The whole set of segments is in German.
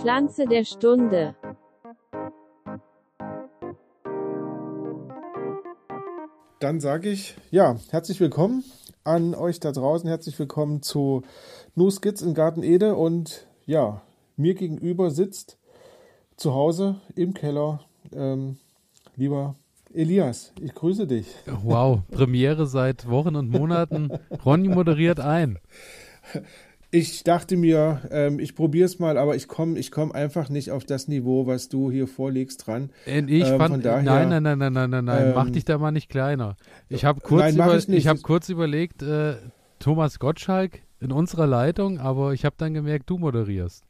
Pflanze der Stunde. Dann sage ich, ja, herzlich willkommen an euch da draußen. Herzlich willkommen zu New Skits in Garten Ede. Und ja, mir gegenüber sitzt zu Hause im Keller ähm, lieber Elias. Ich grüße dich. Wow, Premiere seit Wochen und Monaten. Ronny moderiert ein. Ich dachte mir, ähm, ich probiere es mal, aber ich komme ich komm einfach nicht auf das Niveau, was du hier vorlegst, dran. Und ich Ähm, fand, daher, nein, nein, nein, nein, nein, nein, nein, mach ähm, dich da mal nicht kleiner. Ich habe kurz, Nein, mach über, ich nicht. hab kurz überlegt, äh, Thomas Gottschalk in unserer Leitung, aber ich habe dann gemerkt, du moderierst.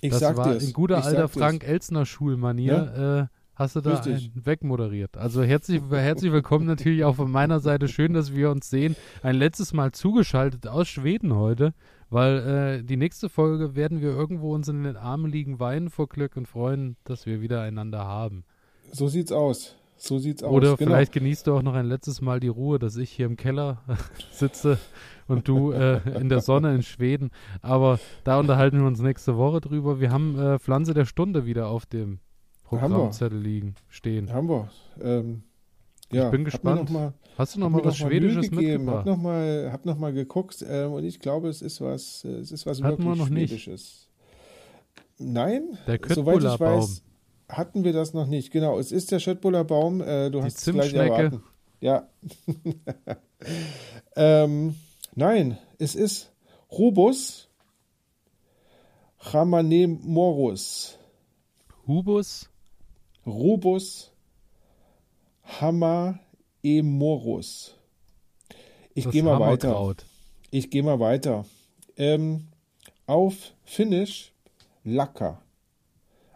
Ich das sag war dir's. in guter Ich alter sag dir's. Frank Elstner Schulmanier. Äh, hast du da wegmoderiert. Also herzlich, herzlich willkommen natürlich auch von meiner Seite. Schön, dass wir uns sehen. Ein letztes Mal zugeschaltet aus Schweden heute, weil äh, die nächste Folge werden wir irgendwo uns in den Armen liegen, weinen vor Glück und freuen, dass wir wieder einander haben. So sieht's aus. So sieht's aus. Oder genau. vielleicht genießt du auch noch ein letztes Mal die Ruhe, dass ich hier im Keller sitze und du äh, in der Sonne in Schweden. Aber da unterhalten wir uns nächste Woche drüber. Wir haben äh, Pflanze der Stunde wieder auf dem. Programmzettel liegen, stehen. Haben wir. Ähm, ja, Ich bin hab gespannt. Noch mal, Hast du noch hab mal was noch mal Schwedisches gegeben, Hab mitgebracht? noch mal, hab noch mal geguckt ähm, und ich glaube, es ist was, äh, es ist was Hatten wir wirklich noch nicht. Schwedisches. Nein, Der soweit ich weiß, hatten wir das noch nicht. Genau, es ist der Schöttbuller Baum. Äh, du Die hast es gleich erraten. Ja. ähm, nein, es ist Rubus Chamanemorus. Hubus, Rubus Hamaemorus. Ich gehe mal weiter. Ich gehe mal weiter. Ähm, auf Finnisch Laka.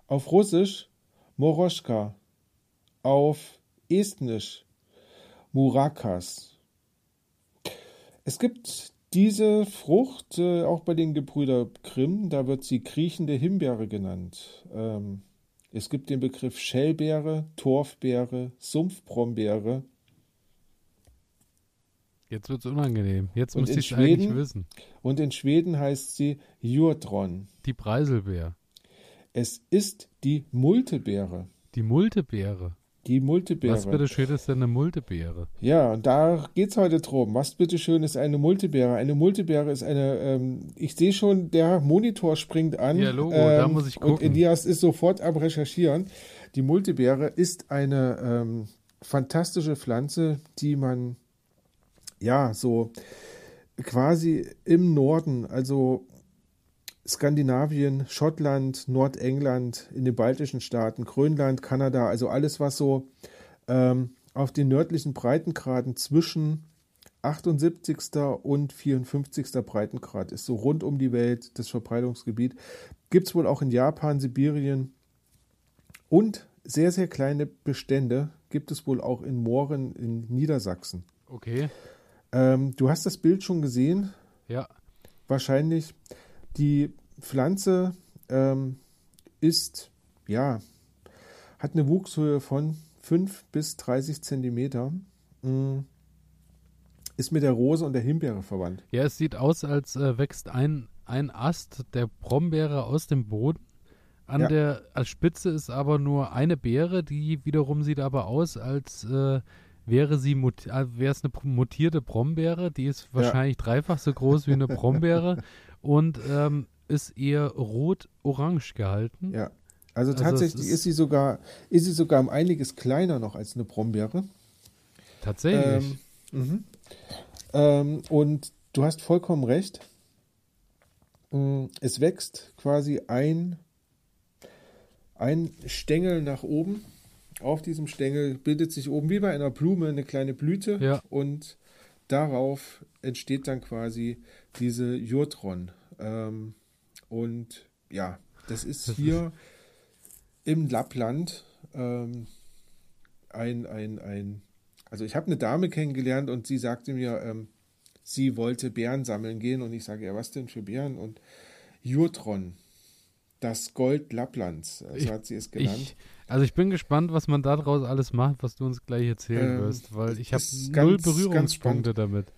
Auf Russisch Moroschka. Auf Estnisch Murakas. Es gibt diese Frucht äh, auch bei den Gebrüder Grimm. Da wird sie kriechende Himbeere genannt. Ähm, es gibt den Begriff Schellbeere, Torfbeere, Sumpfbrombeere. Jetzt wird's unangenehm. Jetzt in ich es eigentlich wissen. Und in Schweden heißt sie Jurtron. Die Preiselbeer. Es ist die Multebeere. Die Multebeere. Die Multebeere. Was bitteschön ist denn eine Multebeere? Ja, und da geht's heute drum. Was bitteschön ist eine Multebeere? Eine Multebeere ist eine, ähm, ich sehe schon, der Monitor springt an. Ja, Logo, da muss ich Und gucken. Elias ist sofort am Recherchieren. Die Multebeere ist eine ähm, fantastische Pflanze, die man ja so quasi im Norden, also Skandinavien, Schottland, Nordengland, in den baltischen Staaten, Grönland, Kanada, also alles, was so ähm, auf den nördlichen Breitengraden zwischen 78. und 54. Breitengrad ist, so rund um die Welt das Verbreitungsgebiet. Gibt es wohl auch in Japan, Sibirien und sehr, sehr kleine Bestände gibt es wohl auch in Mooren in Niedersachsen. Okay. Ähm, du hast das Bild schon gesehen, Ja. wahrscheinlich. Die Pflanze ähm, ist, ja, hat eine Wuchshöhe von 5 bis 30 Zentimeter. Mm, Ist mit der Rose und der Himbeere verwandt. Ja, es sieht aus, als äh, wächst ein, ein Ast der Brombeere aus dem Boden. An Ja. der als Spitze ist aber nur eine Beere, die wiederum sieht aber aus, als äh, wäre sie äh, wäre es eine mutierte Brombeere. Die ist wahrscheinlich dreifach so groß wie eine Brombeere und ähm, ist eher rot-orange gehalten. Ja. Also Also tatsächlich es ist, ist- sie sogar, ist sie sogar um einiges kleiner noch als eine Brombeere. Tatsächlich. Ähm, mhm. ähm, und du hast vollkommen recht. Mm, Es wächst quasi ein, ein Stängel nach oben. Auf diesem Stängel bildet sich oben wie bei einer Blume eine kleine Blüte Ja. und darauf entsteht dann quasi diese Jurtron. Ähm, und ja, das ist hier im Lappland ähm, ein, ein, ein, also ich habe eine Dame kennengelernt und sie sagte mir, ähm, sie wollte Beeren sammeln gehen und ich sage, ja, was denn für Beeren? Und Jurtron, das Gold Lapplands, so Ich- hat sie es genannt. Ich, also ich bin gespannt, was man daraus alles macht, was du uns gleich erzählen Ähm, wirst, weil ich habe null Berührungspunkte damit.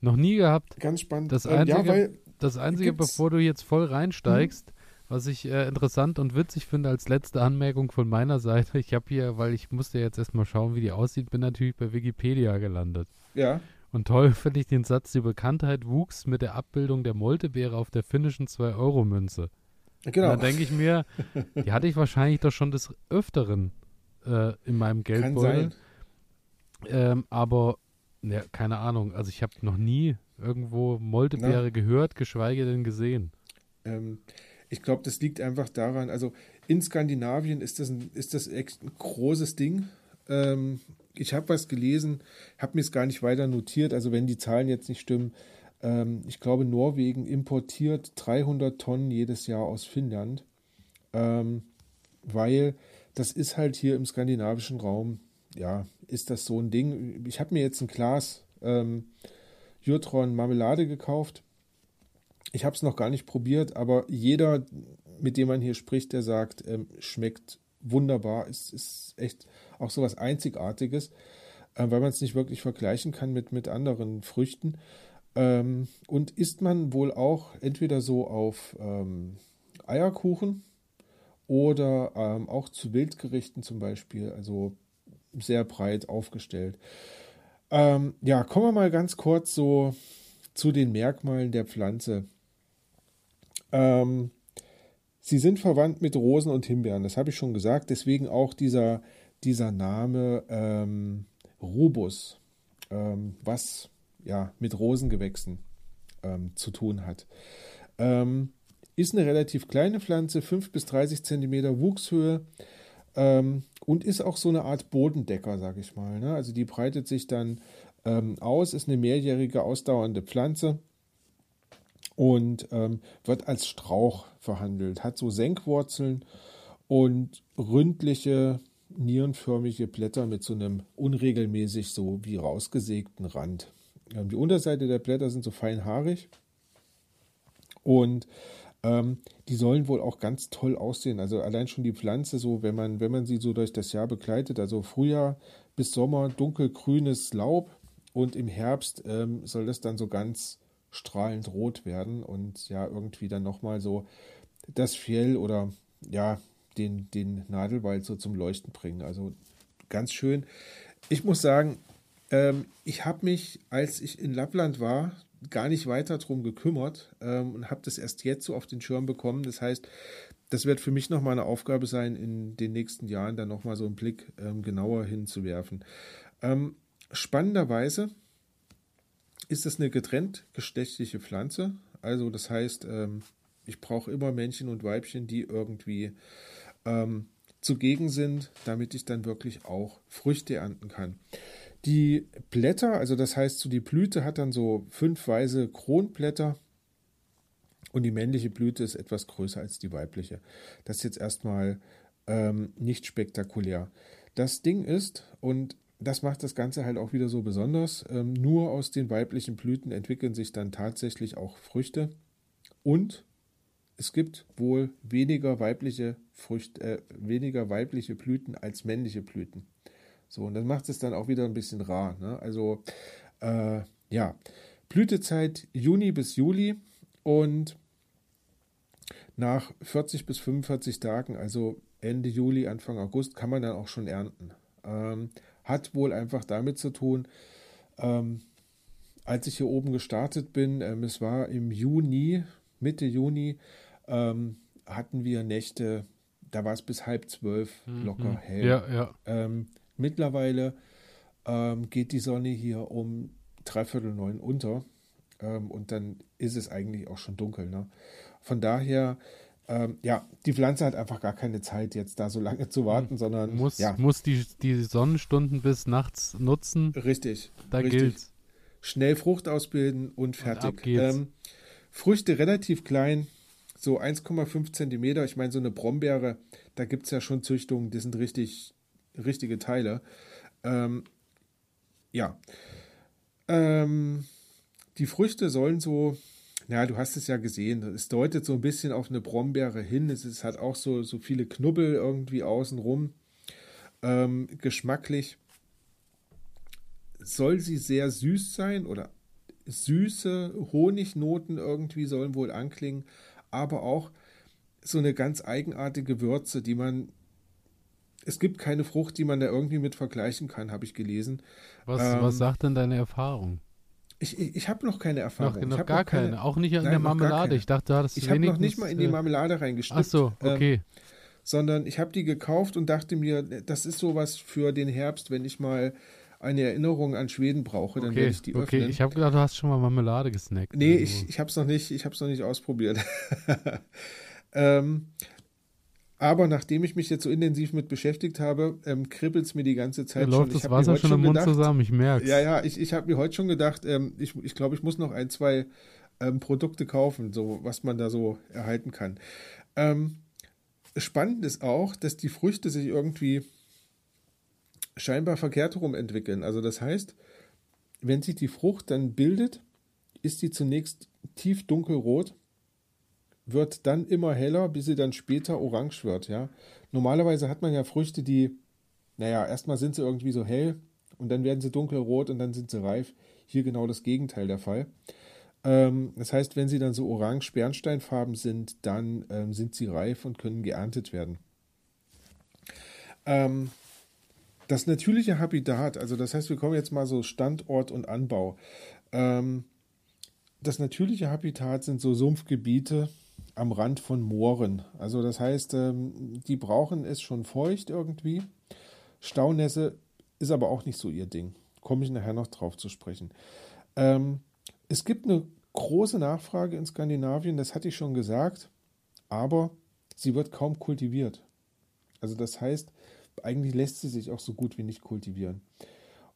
Noch nie gehabt. Ganz spannend. Das Ähm, ja, Einzige- weil Das Einzige, bevor du jetzt voll reinsteigst, Was ich äh, interessant und witzig finde als letzte Anmerkung von meiner Seite, ich habe hier, weil ich musste jetzt erstmal schauen, wie die aussieht, bin natürlich bei Wikipedia gelandet. Ja. Und toll finde ich den Satz, die Bekanntheit wuchs mit der Abbildung der Moltebeere auf der finnischen 2-Euro-Münze. Genau. Da denke ich mir, die hatte ich wahrscheinlich doch schon des Öfteren äh, in meinem Geldbeutel. Kann sein. Ähm, aber, ja, keine Ahnung, also ich habe noch nie irgendwo Moltebeere gehört, geschweige denn gesehen. Ähm, ich glaube, das liegt einfach daran, also in Skandinavien ist das ein, ist das echt ein großes Ding. Ähm, ich habe was gelesen, habe mir es gar nicht weiter notiert, also wenn die Zahlen jetzt nicht stimmen. Ähm, ich glaube, Norwegen importiert 300 Tonnen jedes Jahr aus Finnland, ähm, weil das ist halt hier im skandinavischen Raum, ja, ist das so ein Ding. Ich habe mir jetzt ein Glas ähm, Jutron Marmelade gekauft. Ich habe es noch gar nicht probiert, aber jeder, mit dem man hier spricht, der sagt, ähm, schmeckt wunderbar. Es ist echt auch so was Einzigartiges, äh, weil man es nicht wirklich vergleichen kann mit, mit anderen Früchten. Ähm, und isst man wohl auch entweder so auf ähm, Eierkuchen oder ähm, auch zu Wildgerichten zum Beispiel, also sehr breit aufgestellt. Ähm, ja, kommen wir mal ganz kurz so zu den Merkmalen der Pflanze. Ähm, sie sind verwandt mit Rosen und Himbeeren, das habe ich schon gesagt, deswegen auch dieser, dieser Name ähm, Rubus, was ja mit Rosengewächsen ähm, zu tun hat. Ähm, ist eine relativ kleine Pflanze, 5 bis 30 Zentimeter Wuchshöhe ähm, und ist auch so eine Art Bodendecker, sage ich mal. Ne? Also die breitet sich dann ähm, aus, ist eine mehrjährige ausdauernde Pflanze und ähm, wird als Strauch verhandelt, hat so Senkwurzeln und ründliche, nierenförmige Blätter mit so einem unregelmäßig so wie rausgesägten Rand. Ähm, die Unterseite der Blätter sind so feinhaarig und ähm, die sollen wohl auch ganz toll aussehen. Also allein schon die Pflanze, so wenn man, wenn man sie so durch das Jahr begleitet, also Frühjahr bis Sommer dunkelgrünes Laub und im Herbst ähm, soll das dann so ganz strahlend rot werden und ja, irgendwie dann nochmal so das Fjell oder ja, den, den Nadelwald so zum Leuchten bringen. Also ganz schön. Ich muss sagen, ähm, ich habe mich, als ich in Lappland war, gar nicht weiter drum gekümmert ähm, und habe das erst jetzt so auf den Schirm bekommen. Das heißt, das wird für mich nochmal eine Aufgabe sein, in den nächsten Jahren dann nochmal so einen Blick ähm, genauer hinzuwerfen. Ähm, spannenderweise ist es eine getrennt geschlechtliche Pflanze. Also das heißt, ähm, ich brauche immer Männchen und Weibchen, die irgendwie ähm, zugegen sind, damit ich dann wirklich auch Früchte ernten kann. Die Blätter, also das heißt, so die Blüte hat dann so fünf weiße Kronblätter und die männliche Blüte ist etwas größer als die weibliche. Das ist jetzt erstmal ähm, nicht spektakulär. Das Ding ist, und das macht das Ganze halt auch wieder so besonders, ähm, nur aus den weiblichen Blüten entwickeln sich dann tatsächlich auch Früchte und es gibt wohl weniger weibliche Früchte, äh, weniger weibliche Blüten als männliche Blüten. So, und das macht es dann auch wieder ein bisschen rar. Ne? Also, äh, ja, Blütezeit Juni bis Juli und nach 40 bis 45 Tagen, also Ende Juli, Anfang August, kann man dann auch schon ernten. Ähm, hat wohl einfach damit zu tun, ähm, als ich hier oben gestartet bin, ähm, es war im Juni, Mitte Juni, ähm, hatten wir Nächte, da war es bis halb zwölf mhm. locker mhm. hell. Ja, ja. Mittlerweile ähm, geht die Sonne hier um dreiviertel neun unter ähm, und dann ist es eigentlich auch schon dunkel. Ne? Von daher, ähm, ja, die Pflanze hat einfach gar keine Zeit, jetzt da so lange zu warten, sondern muss, ja. muss die, die Sonnenstunden bis nachts nutzen. Richtig. Da richtig. gilt. Schnell Frucht ausbilden und fertig. Und. Ähm, Früchte relativ klein, so 1,5 Zentimeter. Ich meine, so eine Brombeere, da gibt es ja schon Züchtungen, die sind richtig richtige Teile. Ähm, ja. Ähm, die Früchte sollen so, ja, du hast es ja gesehen, es deutet so ein bisschen auf eine Brombeere hin. Es ist, hat auch so, so viele Knubbel irgendwie außenrum. Ähm, geschmacklich soll sie sehr süß sein oder süße Honignoten irgendwie sollen wohl anklingen, aber auch so eine ganz eigenartige Würze, die man. Es gibt keine Frucht, die man da irgendwie mit vergleichen kann, habe ich gelesen. Was, ähm, was sagt denn deine Erfahrung? Ich, ich, ich habe noch keine Erfahrung. Noch, noch gar noch keine, keine, auch nicht in nein, der Marmelade. Ich dachte, du hattest Ich habe noch nicht mal in die äh, Marmelade reingesteckt. Ach so, okay. Ähm, sondern ich habe die gekauft und dachte mir, das ist sowas für den Herbst, wenn ich mal eine Erinnerung an Schweden brauche, dann okay, werde ich die öffnen. Okay, ich habe gedacht, du hast schon mal Marmelade gesnackt. Nee, ich, ich habe es noch nicht, noch nicht ausprobiert. ähm, aber nachdem ich mich jetzt so intensiv mit beschäftigt habe, ähm, kribbelt es mir die ganze Zeit ja, schon. Läuft das Wasser schon im Mund gedacht, zusammen, ich merke Ja, ja, ich, ich habe mir heute schon gedacht, ähm, ich, ich glaube, ich muss noch ein, zwei ähm, Produkte kaufen, so was man da so erhalten kann. Ähm, spannend ist auch, dass die Früchte sich irgendwie scheinbar verkehrt herum entwickeln. Also das heißt, wenn sich die Frucht dann bildet, ist sie zunächst tief dunkelrot, wird dann immer heller, bis sie dann später orange wird. Ja? Normalerweise hat man ja Früchte, die, naja, erstmal sind sie irgendwie so hell und dann werden sie dunkelrot und dann sind sie reif. Hier genau das Gegenteil der Fall. Ähm, das heißt, wenn sie dann so orange Bernsteinfarben sind, dann ähm, sind sie reif und können geerntet werden. Ähm, das natürliche Habitat, also das heißt, wir kommen jetzt mal so Standort und Anbau. Ähm, das natürliche Habitat sind so Sumpfgebiete am Rand von Mooren. Also das heißt, ähm, die brauchen es schon feucht irgendwie. Staunässe ist aber auch nicht so ihr Ding. Komme ich nachher noch drauf zu sprechen. Ähm, es gibt eine große Nachfrage in Skandinavien, das hatte ich schon gesagt, aber sie wird kaum kultiviert. Also das heißt, eigentlich lässt sie sich auch so gut wie nicht kultivieren.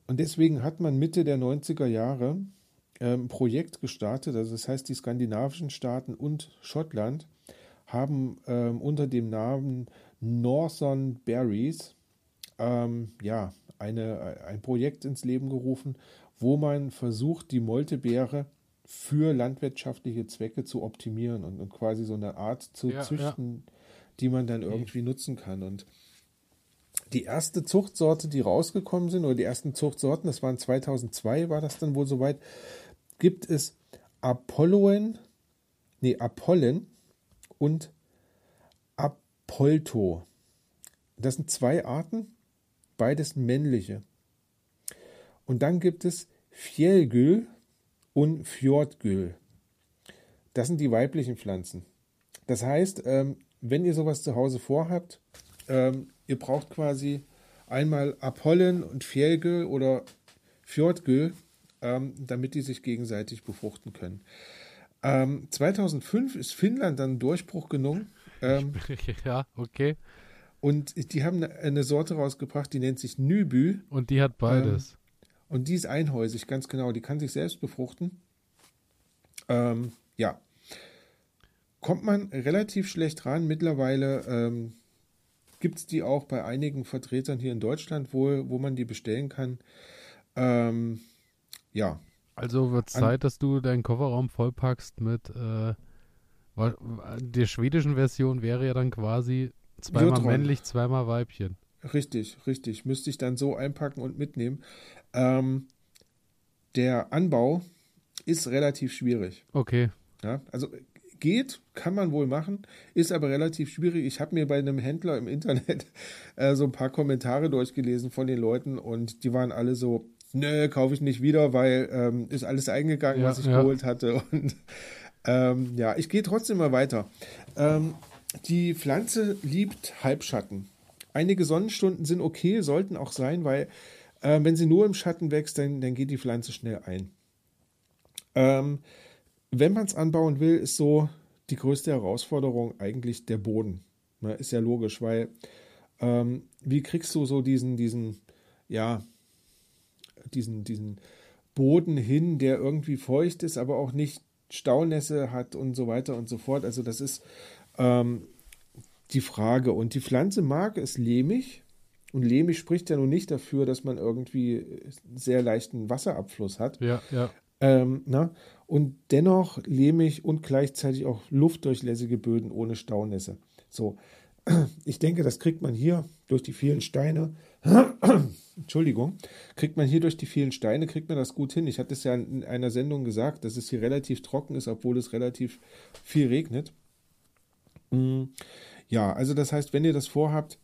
Und deswegen hat man Mitte der 90er Jahre ähm, ein Projekt gestartet, also das heißt, die skandinavischen Staaten und Schottland haben ähm, unter dem Namen Northern Berries ähm, ja, eine, ein Projekt ins Leben gerufen, wo man versucht, die Moltebeere für landwirtschaftliche Zwecke zu optimieren und, und quasi so eine Art zu ja, züchten, ja. die man dann irgendwie nutzen kann. Und die erste Zuchtsorte, die rausgekommen sind, oder die ersten Zuchtsorten, das waren 2002, war das dann wohl soweit, gibt es Apolloen, nee, Apollen und Apolto. Das sind zwei Arten, beides männliche. Und dann gibt es Fjellgül und Fjordgül. Das sind die weiblichen Pflanzen. Das heißt, ähm, wenn ihr sowas zu Hause vorhabt, ähm, ihr braucht quasi einmal Apollen und Fjellgö oder Fjordgö, ähm, damit die sich gegenseitig befruchten können. Ähm, 2005 ist Finnland dann Durchbruch gelungen. Ähm, ja, okay. Und die haben eine Sorte rausgebracht, die nennt sich Nübü. Und die hat beides. Ähm, und die ist einhäusig, ganz genau. Die kann sich selbst befruchten. Ähm, ja. Kommt man relativ schlecht ran. Mittlerweile ähm, gibt es die auch bei einigen Vertretern hier in Deutschland wohl, wo man die bestellen kann. Ähm, ja. Also wird Zeit, An dass du deinen Kofferraum vollpackst mit äh, der schwedischen Version wäre ja dann quasi zweimal Jotron. männlich, zweimal Weibchen. Richtig, richtig. Müsste ich dann so einpacken und mitnehmen. Ähm, der Anbau ist relativ schwierig. Okay. Ja, also geht, kann man wohl machen, ist aber relativ schwierig. Ich habe mir bei einem Händler im Internet äh, so ein paar Kommentare durchgelesen von den Leuten und die waren alle so, nö, kaufe ich nicht wieder, weil ähm, ist alles eingegangen, ja, was ich ja. geholt hatte. Und ähm, ja, ich gehe trotzdem mal weiter. Ähm, die Pflanze liebt Halbschatten. Einige Sonnenstunden sind okay, sollten auch sein, weil äh, wenn sie nur im Schatten wächst, dann, dann geht die Pflanze schnell ein. Ähm, wenn man es anbauen will, ist so die größte Herausforderung eigentlich der Boden. Ne, ist ja logisch, weil ähm, wie kriegst du so diesen, diesen, ja, diesen, diesen Boden hin, der irgendwie feucht ist, aber auch nicht Staunässe hat und so weiter und so fort. Also das ist ähm, die Frage. Und die Pflanze mag es lehmig. Und lehmig spricht ja nun nicht dafür, dass man irgendwie sehr leichten Wasserabfluss hat. Ja, ja. Ähm, na? Und dennoch lehmig und gleichzeitig auch luftdurchlässige Böden ohne Staunässe. So, ich denke, das kriegt man hier durch die vielen Steine. Entschuldigung, kriegt man hier durch die vielen Steine, kriegt man das gut hin. Ich hatte es ja in einer Sendung gesagt, dass es hier relativ trocken ist, obwohl es relativ viel regnet. Mm, ja, also das heißt, wenn ihr das vorhabt,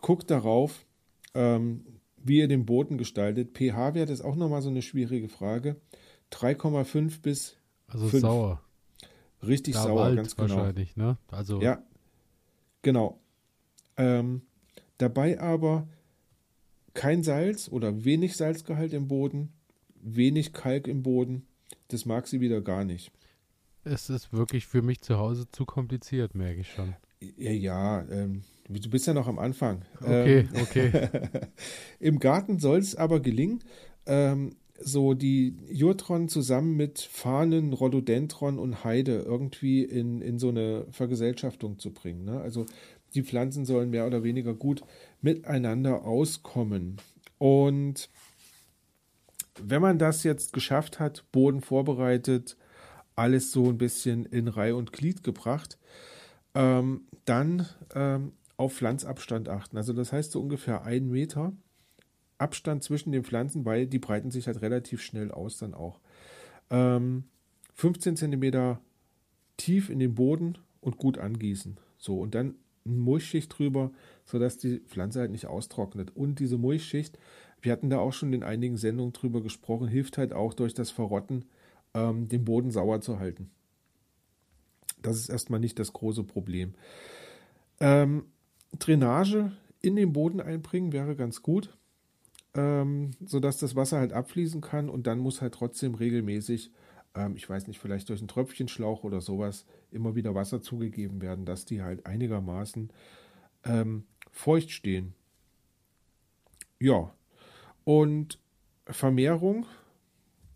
guckt darauf, ähm, wie ihr den Boden gestaltet. pH-Wert ist auch nochmal so eine schwierige Frage. 3,5 bis also 5. sauer. Richtig da sauer, ganz genau. Wahrscheinlich, ne? Also ja, genau. Ähm, dabei aber kein Salz oder wenig Salzgehalt im Boden, wenig Kalk im Boden. Das mag sie wieder gar nicht. Es ist wirklich für mich zu Hause zu kompliziert, merke ich schon. Ja, ja ähm, du bist ja noch am Anfang. Okay, ähm, okay. Im Garten soll es aber gelingen, ähm, so die Jurtron zusammen mit Fahnen, Rhododendron und Heide irgendwie in, in so eine Vergesellschaftung zu bringen. Ne? Also die Pflanzen sollen mehr oder weniger gut miteinander auskommen. Und wenn man das jetzt geschafft hat, Boden vorbereitet, alles so ein bisschen in Reihe und Glied gebracht, ähm, dann ähm, auf Pflanzabstand achten. Also das heißt so ungefähr ein Meter Abstand zwischen den Pflanzen, weil die breiten sich halt relativ schnell aus dann auch. Ähm, 15 Zentimeter tief in den Boden und gut angießen. So, und dann Mulchschicht drüber, sodass die Pflanze halt nicht austrocknet. Und diese Mulchschicht, wir hatten da auch schon in einigen Sendungen drüber gesprochen, hilft halt auch durch das Verrotten, ähm, den Boden sauer zu halten. Das ist erstmal nicht das große Problem. Ähm, Drainage in den Boden einbringen wäre ganz gut ähm, sodass das Wasser halt abfließen kann und dann muss halt trotzdem regelmäßig, ähm, ich weiß nicht, vielleicht durch einen Tröpfchenschlauch oder sowas, immer wieder Wasser zugegeben werden, dass die halt einigermaßen ähm, feucht stehen. Ja, und Vermehrung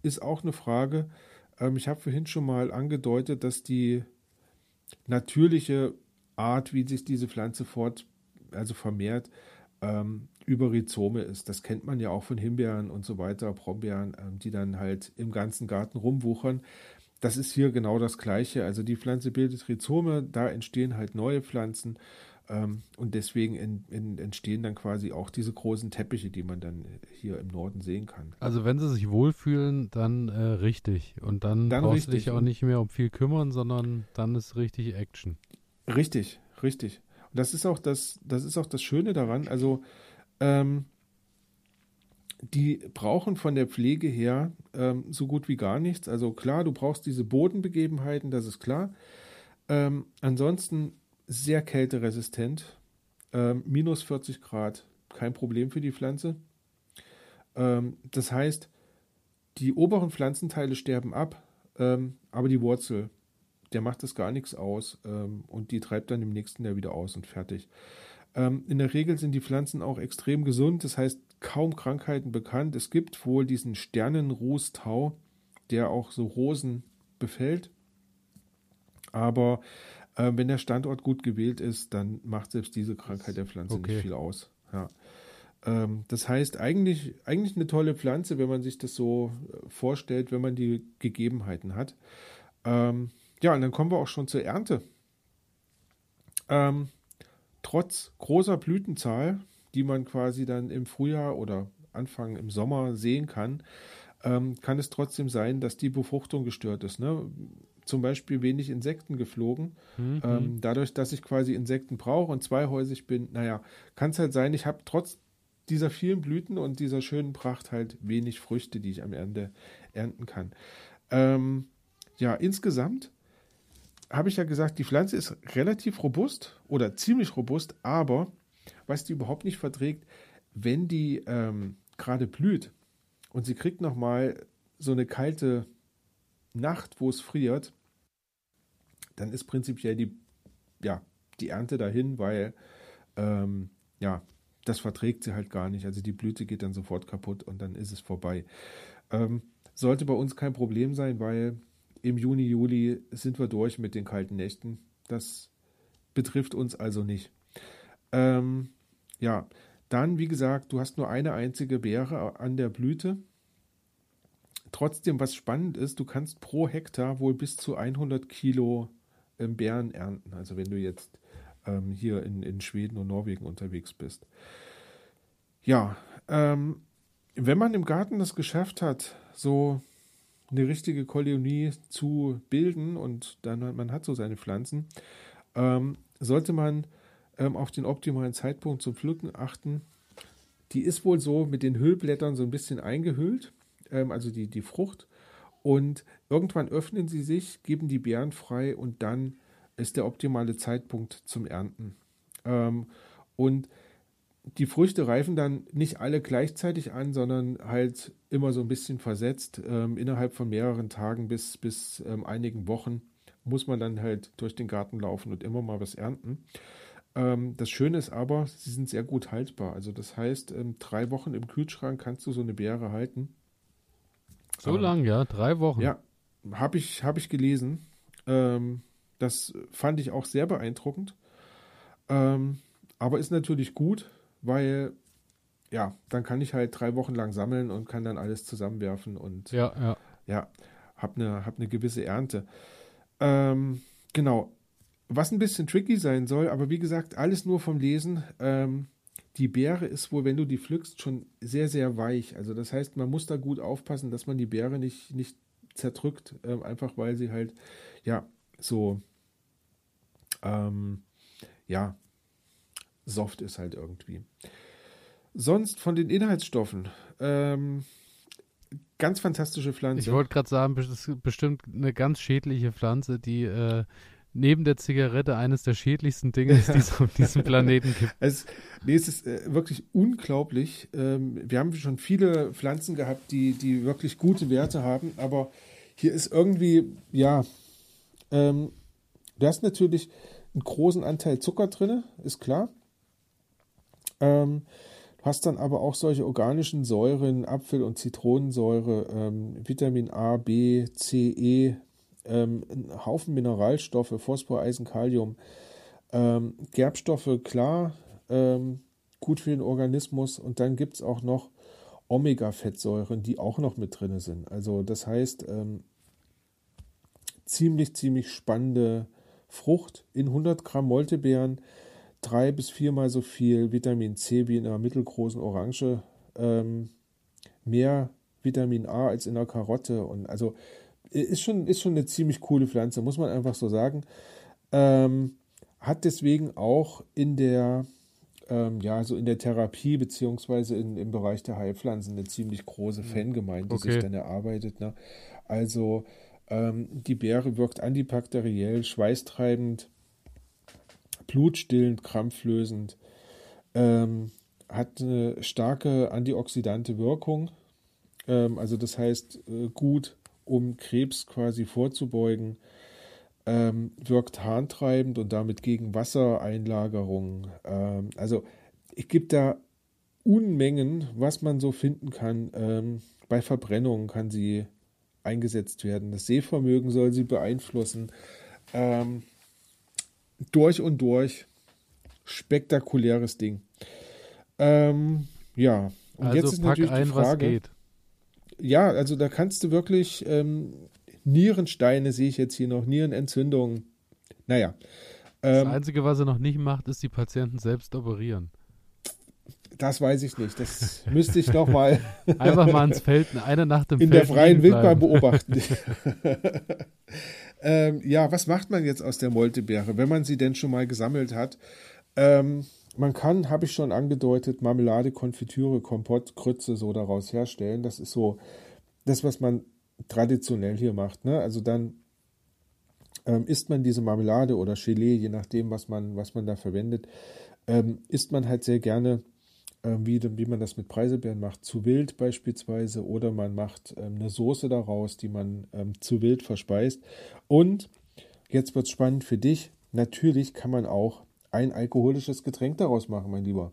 ist auch eine Frage. Ähm, ich habe vorhin schon mal angedeutet, dass die natürliche Art, wie sich diese Pflanze fort, also vermehrt, ähm, über Rhizome ist. Das kennt man ja auch von Himbeeren und so weiter, Brombeeren, ähm, die dann halt im ganzen Garten rumwuchern. Das ist hier genau das Gleiche. Also die Pflanze bildet Rhizome, da entstehen halt neue Pflanzen ähm, und deswegen in, in, entstehen dann quasi auch diese großen Teppiche, die man dann hier im Norden sehen kann. Also wenn sie sich wohlfühlen, dann äh, richtig. Und dann, dann brauchst du dich auch nicht mehr um viel kümmern, sondern dann ist richtig Action. Richtig, richtig. Und das ist auch das, das ist auch das Schöne daran. Also ähm, die brauchen von der Pflege her ähm, so gut wie gar nichts. Also klar, du brauchst diese Bodenbegebenheiten, das ist klar. Ähm, ansonsten sehr kälteresistent. Ähm, minus 40 Grad, kein Problem für die Pflanze. Ähm, das heißt, die oberen Pflanzenteile sterben ab, ähm, aber die Wurzel, der macht das gar nichts aus ähm, und die treibt dann im nächsten Jahr wieder aus und fertig. Ähm, in der Regel sind die Pflanzen auch extrem gesund, das heißt kaum Krankheiten bekannt. Es gibt wohl diesen Sternenrußtau, der auch so Rosen befällt. Aber äh, wenn der Standort gut gewählt ist, dann macht selbst diese Krankheit der Pflanze okay. nicht viel aus. Ja. Ähm, das heißt, eigentlich, eigentlich eine tolle Pflanze, wenn man sich das so äh, vorstellt, wenn man die Gegebenheiten hat. Ähm, ja, und dann kommen wir auch schon zur Ernte. Ähm, trotz großer Blütenzahl, die man quasi dann im Frühjahr oder Anfang im Sommer sehen kann, ähm, kann es trotzdem sein, dass die Befruchtung gestört ist. Ne? Zum Beispiel wenig Insekten geflogen. Mhm. Ähm, dadurch, dass ich quasi Insekten brauche und zweihäusig bin, naja, kann es halt sein, ich habe trotz dieser vielen Blüten und dieser schönen Pracht halt wenig Früchte, die ich am Ende ernten kann. Ähm, ja, insgesamt habe ich ja gesagt, die Pflanze ist relativ robust oder ziemlich robust, aber was die überhaupt nicht verträgt, wenn die ähm, gerade blüht und sie kriegt nochmal so eine kalte Nacht, wo es friert, dann ist prinzipiell die, ja, die Ernte dahin, weil ähm, ja, das verträgt sie halt gar nicht. Also die Blüte geht dann sofort kaputt und dann ist es vorbei. Ähm, sollte bei uns kein Problem sein, weil im Juni, Juli sind wir durch mit den kalten Nächten. Das betrifft uns also nicht. Ähm, ja, dann, wie gesagt, du hast nur eine einzige Beere an der Blüte. Trotzdem, was spannend ist, du kannst pro Hektar wohl bis zu 100 Kilo ähm, Beeren ernten. Also wenn du jetzt ähm, hier in, in Schweden und Norwegen unterwegs bist. Ja, ähm, wenn man im Garten das geschafft hat, so eine richtige Kolonie zu bilden und dann man hat so seine Pflanzen, ähm, sollte man ähm, auf den optimalen Zeitpunkt zum Pflücken achten. Die ist wohl so mit den Hüllblättern so ein bisschen eingehüllt, ähm, also die, die Frucht. Und irgendwann öffnen sie sich, geben die Beeren frei und dann ist der optimale Zeitpunkt zum Ernten. Ähm, und die Früchte reifen dann nicht alle gleichzeitig an, sondern halt immer so ein bisschen versetzt. Ähm, innerhalb von mehreren Tagen bis, bis ähm, einigen Wochen muss man dann halt durch den Garten laufen und immer mal was ernten. Ähm, das Schöne ist aber, sie sind sehr gut haltbar. Also das heißt, ähm, drei Wochen im Kühlschrank kannst du so eine Beere halten. So ähm, lang, ja, drei Wochen. Ja, habe ich, hab ich gelesen. Ähm, das fand ich auch sehr beeindruckend. aber ist natürlich gut, weil ja, dann kann ich halt drei Wochen lang sammeln und kann dann alles zusammenwerfen und ja, ja. ja habe eine hab ne gewisse Ernte. Ähm, genau. Was ein bisschen tricky sein soll, aber wie gesagt, alles nur vom Lesen. Ähm, die Beere ist wohl, wenn du die pflückst, schon sehr, sehr weich. Also das heißt, man muss da gut aufpassen, dass man die Beere nicht, nicht zerdrückt, ähm, einfach weil sie halt, ja, so, ähm, ja, soft ist halt irgendwie. Sonst von den Inhaltsstoffen, ähm, ganz fantastische Pflanze. Ich wollte gerade sagen, das ist bestimmt eine ganz schädliche Pflanze, die äh, neben der Zigarette eines der schädlichsten Dinge ist, die es auf diesem Planeten gibt. Es, nee, es ist äh, wirklich unglaublich. Ähm, wir haben schon viele Pflanzen gehabt, die, die wirklich gute Werte haben, aber hier ist irgendwie, ja, ähm, du hast natürlich einen großen Anteil Zucker drin, ist klar. Ähm, hast dann aber auch solche organischen Säuren, Apfel- und Zitronensäure, ähm, Vitamin A, B, C, E, ähm, ein Haufen Mineralstoffe, Phosphor, Eisen, Kalium, ähm, Gerbstoffe, klar, ähm, gut für den Organismus. Und dann gibt es auch noch Omega-Fettsäuren, die auch noch mit drin sind. Also das heißt, ähm, ziemlich, ziemlich spannende Frucht in 100 Gramm Moltebeeren drei bis viermal so viel Vitamin C wie in einer mittelgroßen Orange, ähm, mehr Vitamin A als in einer Karotte und also ist schon, ist schon eine ziemlich coole Pflanze, muss man einfach so sagen. Ähm, hat deswegen auch in der, ähm, ja, so in der Therapie beziehungsweise in, im Bereich der Heilpflanzen eine ziemlich große mhm. Fangemeinde, okay. die sich dann erarbeitet. Ne? Also ähm, die Beere wirkt antibakteriell, schweißtreibend, blutstillend, krampflösend, ähm, hat eine starke antioxidante Wirkung. Ähm, also das heißt äh, gut, um Krebs quasi vorzubeugen. Ähm, wirkt harntreibend und damit gegen Wassereinlagerung. Ähm, also es gibt da Unmengen, was man so finden kann. Ähm, bei Verbrennungen kann sie eingesetzt werden. Das Sehvermögen soll sie beeinflussen. Ähm, durch und durch spektakuläres Ding. Ähm, ja, und also jetzt ist natürlich ein, die Frage. Ja, also da kannst du wirklich ähm, Nierensteine sehe ich jetzt hier noch, Nierenentzündungen. Naja. Ähm, das Einzige, was er noch nicht macht, ist die Patienten selbst operieren. Das weiß ich nicht. Das müsste ich noch mal einfach mal ins Feld, eine Nacht im in Feld der freien Wildbahn beobachten. Ähm, ja, was macht man jetzt aus der Moltebeere, wenn man sie denn schon mal gesammelt hat? Ähm, man kann, habe ich schon angedeutet, Marmelade, Konfitüre, Kompott, Krütze so daraus herstellen. Das ist so das, was man traditionell hier macht. Ne? Also dann ähm, isst man diese Marmelade oder Gelee, je nachdem, was man, was man da verwendet, ähm, isst man halt sehr gerne wie, wie man das mit Preiselbeeren macht, zu wild beispielsweise, oder man macht ähm, eine Soße daraus, die man ähm, zu wild verspeist. Und jetzt wird es spannend für dich. Natürlich kann man auch ein alkoholisches Getränk daraus machen, mein Lieber.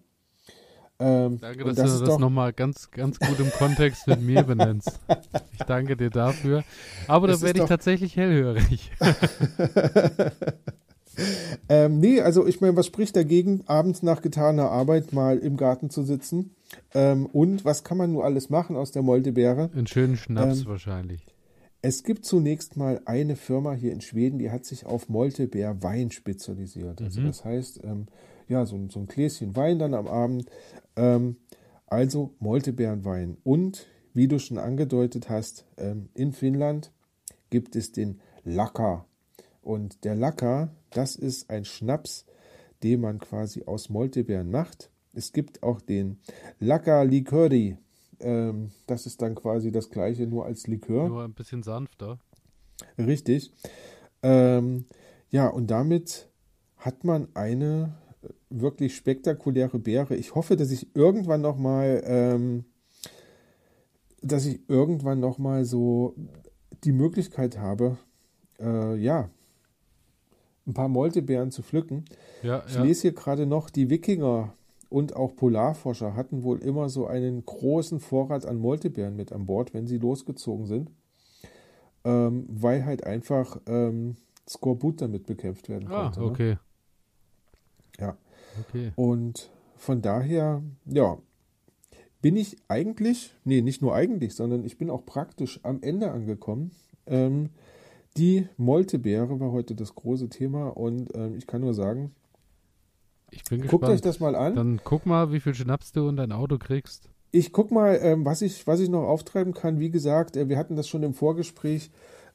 Ähm, danke, dass das du das nochmal ganz, ganz gut im Kontext mit mir benennst. Ich danke dir dafür. Aber da werde ich tatsächlich hellhörig. ähm, nee, also ich meine, was spricht dagegen, abends nach getaner Arbeit mal im Garten zu sitzen? Ähm, und was kann man nur alles machen aus der Moltebeere? Einen schönen Schnaps ähm, wahrscheinlich. Es gibt zunächst mal eine Firma hier in Schweden, die hat sich auf Moltebeer-Wein spezialisiert. Also mhm. das heißt, ähm, ja, so, so, ein Gläschen Wein dann am Abend. Ähm, also Moltebeerenwein. Und wie du schon angedeutet hast, ähm, in Finnland gibt es den Lacker. Und der Lacker, Das ist ein Schnaps, den man quasi aus Moltebeeren macht. Es gibt auch den Lacca Liquori. Ähm, das ist dann quasi das gleiche, nur als Likör. Nur ein bisschen sanfter. Richtig. Ähm, ja, und damit hat man eine wirklich spektakuläre Beere. Ich hoffe, dass ich irgendwann noch mal, ähm, dass ich irgendwann noch mal so die Möglichkeit habe, äh, ja, ein paar Moltebeeren zu pflücken. Ja, ich ja. lese hier gerade noch, die Wikinger und auch Polarforscher hatten wohl immer so einen großen Vorrat an Moltebeeren mit an Bord, wenn sie losgezogen sind, ähm, weil halt einfach ähm, Skorbut damit bekämpft werden Ah, konnte. Ne? okay. Ja. Okay. Und von daher, ja, bin ich eigentlich, nee, nicht nur eigentlich, sondern ich bin auch praktisch am Ende angekommen. Ähm, die Moltebeere war heute das große Thema und ähm, ich kann nur sagen, Ich bin guckt euch gespannt. das mal an. Dann guck mal, wie viel Schnaps du in dein Auto kriegst. Ich guck mal, ähm, was, ich, was ich noch auftreiben kann. Wie gesagt, äh, wir hatten das schon im Vorgespräch.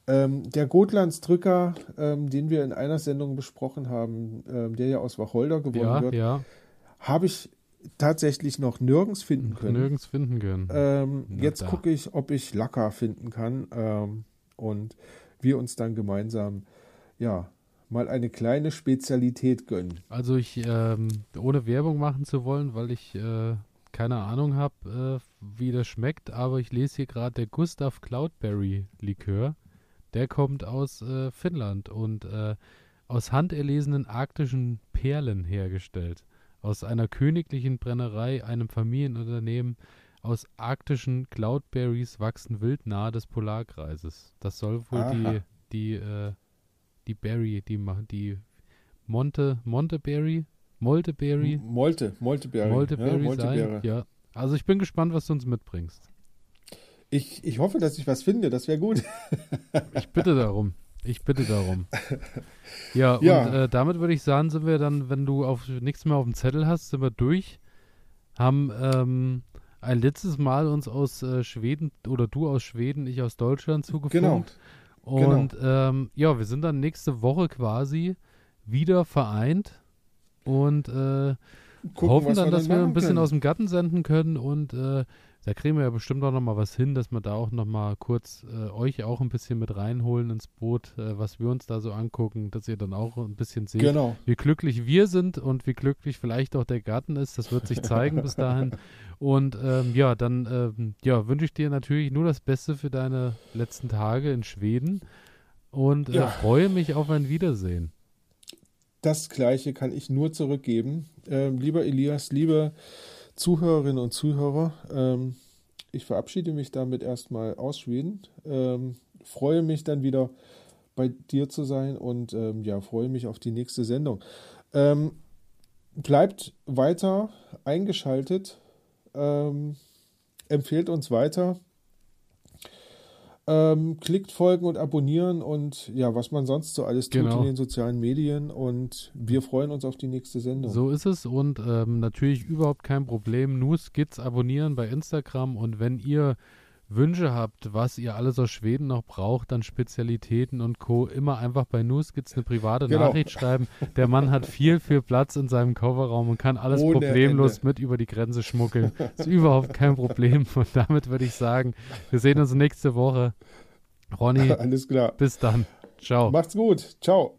Ähm, der Gotlandsdrücker, ähm, den wir in einer Sendung besprochen haben, ähm, der ja aus Wacholder gewonnen Ja, wird, ja. habe ich tatsächlich noch nirgends finden können. Nirgends finden können. Ähm, jetzt gucke ich, ob ich Lacker finden kann ähm, und wir uns dann gemeinsam ja mal eine kleine Spezialität gönnen. Also ich, ähm, ohne Werbung machen zu wollen, weil ich äh, keine Ahnung habe, äh, wie das schmeckt, aber ich lese hier gerade der Gustav Cloudberry Likör. Der kommt aus äh, Finnland und äh, aus handerlesenen arktischen Perlen hergestellt. Aus einer königlichen Brennerei, einem Familienunternehmen. Aus arktischen Cloudberries wachsen wild nahe des Polarkreises. Das soll wohl Aha. die, die, äh, die Berry, die machen, die Monte, Monteberry, Molteberry, Molte, Moltebeere. Molteberry ja, Moltebeere. sein. Ja. Also ich bin gespannt, was du uns mitbringst. Ich, ich hoffe, dass ich was finde, das wäre gut. Ich bitte darum. Ich bitte darum. Ja, Ja. und äh, damit würde ich sagen, sind wir dann, wenn du auf nichts mehr auf dem Zettel hast, sind wir durch. Haben ähm, ein letztes Mal uns aus äh, Schweden oder du aus Schweden, ich aus Deutschland Genau. zugefunkt. Und ähm, ja, wir sind dann nächste Woche quasi wieder vereint und äh, Gucken, hoffen dann, dass wir ein bisschen können. aus dem Garten senden können und äh, da kriegen wir ja bestimmt auch noch mal was hin, dass wir da auch noch mal kurz äh, euch auch ein bisschen mit reinholen ins Boot, äh, was wir uns da so angucken, dass ihr dann auch ein bisschen seht, Genau. wie glücklich wir sind und wie glücklich vielleicht auch der Garten ist. Das wird sich zeigen bis dahin. Und ähm, ja, dann ähm, ja, wünsche ich dir natürlich nur das Beste für deine letzten Tage in Schweden und äh, Ja. freue mich auf ein Wiedersehen. Das Gleiche kann ich nur zurückgeben. Ähm, lieber Elias, liebe Zuhörerinnen und Zuhörer, ähm, ich verabschiede mich damit erstmal aus Schweden. Ähm, freue mich dann wieder bei dir zu sein und ähm, ja, freue mich auf die nächste Sendung. Ähm, bleibt weiter eingeschaltet, ähm, empfehlt uns weiter. Ähm, klickt folgen und abonnieren und ja, was man sonst so alles tut Genau. in den sozialen Medien und wir freuen uns auf die nächste Sendung. So ist es und ähm, natürlich überhaupt kein Problem. Nuskits abonnieren bei Instagram und wenn ihr Wünsche habt, was ihr alles aus Schweden noch braucht, dann Spezialitäten und Co. immer einfach bei Nuskits eine private Genau. Nachricht schreiben. Der Mann hat viel, viel Platz in seinem Kofferraum und kann alles Ohne problemlos Ende. mit über die Grenze schmuggeln. Ist überhaupt kein Problem und damit würde ich sagen, wir sehen uns nächste Woche. Ronny, Alles klar. bis dann. Ciao. Macht's gut. Ciao.